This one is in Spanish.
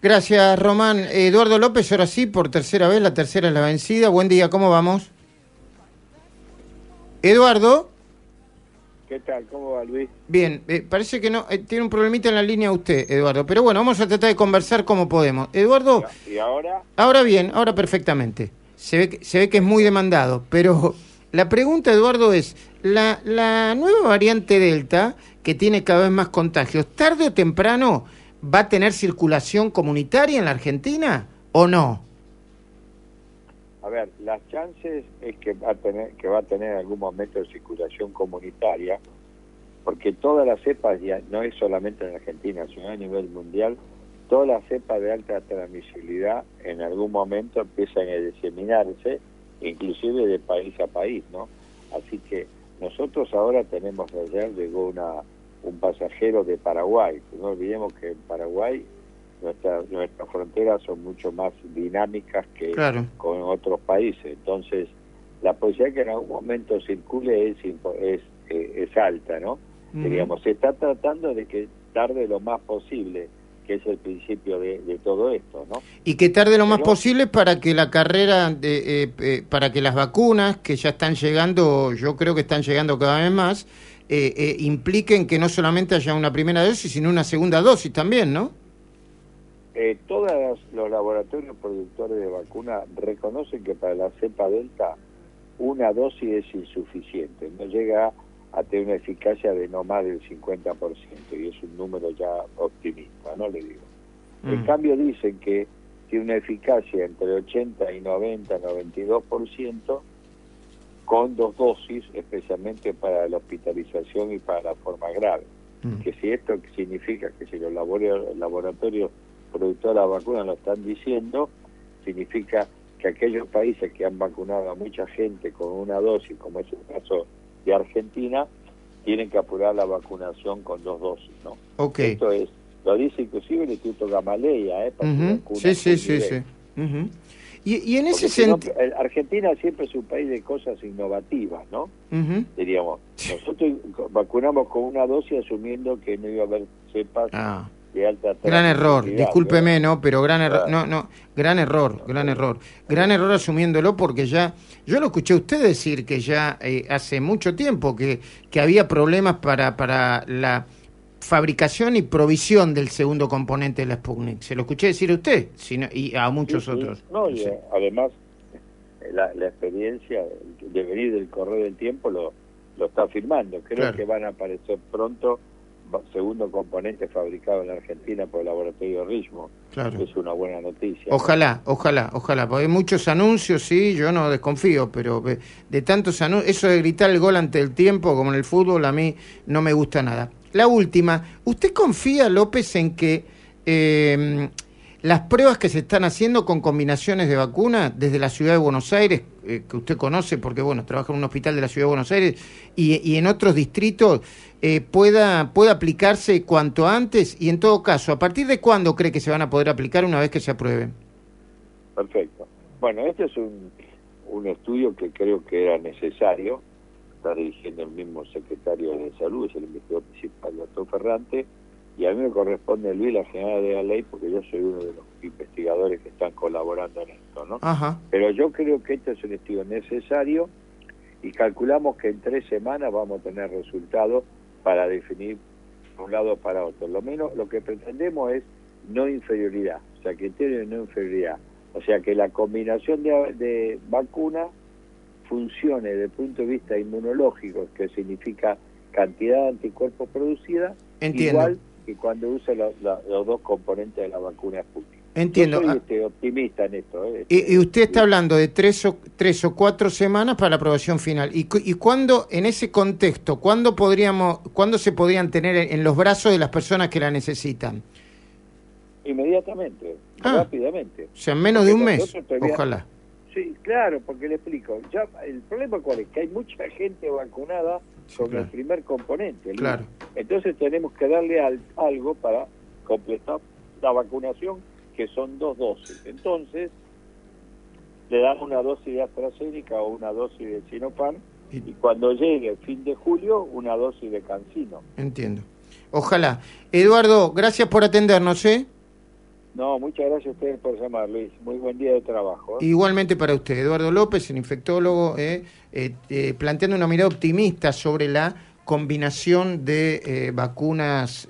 Gracias, Román. Eduardo López, ahora sí, por tercera vez, la tercera es la vencida. Buen día, ¿cómo vamos? Eduardo. ¿Qué tal? ¿Cómo va, Luis? Bien, eh, parece que no, eh, tiene un problemita en la línea usted, Eduardo. Pero bueno, vamos a tratar de conversar como podemos. Eduardo. ¿Y ahora? Ahora bien, ahora perfectamente. Se ve, que- se ve que es muy demandado, pero la pregunta, Eduardo, es, la, la nueva variante Delta, que tiene cada vez más contagios, tarde o temprano va a tener circulación comunitaria en la Argentina o no? A ver, las chances es que va a tener que va a tener en algún momento de circulación comunitaria, porque todas las cepas ya no es solamente en Argentina, sino a nivel mundial, todas las cepas de alta transmisibilidad en algún momento empiezan a diseminarse, inclusive de país a país, ¿no? Así que nosotros ahora tenemos ayer llegó una un pasajero de Paraguay, no olvidemos que en Paraguay nuestra, nuestras fronteras son mucho más dinámicas que Claro. con otros países. Entonces, la posibilidad que en algún momento circule es, eh, es alta, ¿no? Ujú. Digamos, se está tratando de que tarde lo más posible, que es el principio de, de todo esto, ¿no? Y que tarde lo más Pero- posible para que la carrera, de, eh, eh, para que las vacunas que ya están llegando, yo creo que están llegando cada vez más, eh, eh, impliquen que no solamente haya una primera dosis, sino una segunda dosis también, ¿no? Eh, todos los laboratorios productores de vacunas reconocen que para la cepa delta una dosis es insuficiente, no llega a tener una eficacia de no más del 50% y es un número ya optimista, ¿no le digo? En Mm. cambio dicen que tiene una eficacia entre 80 y 90, 92% con dos dosis, especialmente para la hospitalización y para la forma grave. Mm. Que si esto significa que si los labora- laboratorios productores de la vacuna lo están diciendo, significa que aquellos países que han vacunado a mucha gente con una dosis, como es el caso de Argentina, tienen que apurar la vacunación con dos dosis, ¿no? Ok. Esto es, lo dice inclusive el Instituto Gamaleya, ¿eh? para Ujú. vacunen Sí, sí, con sí, sí. Y, y en ese Porque si no, sentido... Argentina siempre es un país de cosas innovativas, ¿no? Diríamos, nosotros vacunamos con una dosis asumiendo que no iba a haber cepas Ah. de alta Gran error, discúlpeme, no, pero gran error, no, no, gran error, gran error, gran error asumiéndolo porque ya, yo lo escuché a usted decir que ya eh, hace mucho tiempo que, que había problemas para, para la fabricación y provisión del segundo componente de la Sputnik. Se lo escuché decir a usted sino- y a muchos Sí, otros. No, y, Sí. eh, además, eh, la, la experiencia de venir del correr del tiempo lo, lo está afirmando. Creo Claro. que van a aparecer pronto segundo componente fabricado en la Argentina por el laboratorio Richmond. Claro. Es una buena noticia. Ojalá, ojalá, ojalá, porque hay muchos anuncios, sí, yo no desconfío, pero de, de tantos anuncios, eso de gritar el gol ante el tiempo, como en el fútbol, a mí no me gusta nada. La última, ¿usted confía, López, en que eh, las pruebas que se están haciendo con combinaciones de vacuna desde la ciudad de Buenos Aires, eh, que usted conoce porque, bueno, trabaja en un hospital de la ciudad de Buenos Aires, y, y en otros distritos, eh, pueda, pueda aplicarse cuanto antes? Y en todo caso, ¿a partir de cuándo cree que se van a poder aplicar una vez que se aprueben? Perfecto. Bueno, este es un, un estudio que creo que era necesario. Está dirigiendo el mismo secretario de Salud, es el investigador principal, doctor Ferrante, y a mí me corresponde, Luis, la general de la ley, porque yo soy uno de los investigadores que están colaborando en esto, ¿no? Ajá. Pero yo creo que este es un estudio necesario y calculamos que en tres semanas vamos a tener resultados para definir de un lado para otro. Lo menos lo que pretendemos es no inferioridad, o sea, criterio de no inferioridad. O sea, que la combinación de, de vacuna funcione desde el punto de vista inmunológico, que significa cantidad de anticuerpos producida, Entiendo. igual que cuando usa la- los dos componentes de la vacuna Sputnik. Entiendo. Yo soy Ah, este, optimista en esto. ¿eh? Y, y usted está hablando de tres o, tres o cuatro semanas para la aprobación final. ¿Y, y cuándo, en ese contexto, cuándo, podríamos, cuándo se podrían tener en, los brazos de las personas que la necesitan? Inmediatamente, Ah. rápidamente. O sea, en menos de un mes. todavía- Ojalá. Sí, claro, porque le explico. Ya el problema cuál es que hay mucha gente vacunada Sí, con claro. el primer componente. Claro. Entonces tenemos que darle al- algo para completar la vacunación, que son dos dosis. Entonces le damos una dosis de AstraZeneca o una dosis de Sinopharm Y- y cuando llegue el fin de julio una dosis de Cancino. Entiendo. Ojalá. Eduardo, gracias por atendernos, ¿eh? No, muchas gracias a ustedes por llamar, Luis. Muy buen día de trabajo. ¿eh? Igualmente para usted, Eduardo López, el infectólogo, eh, eh, planteando una mirada optimista sobre la combinación de vacunas.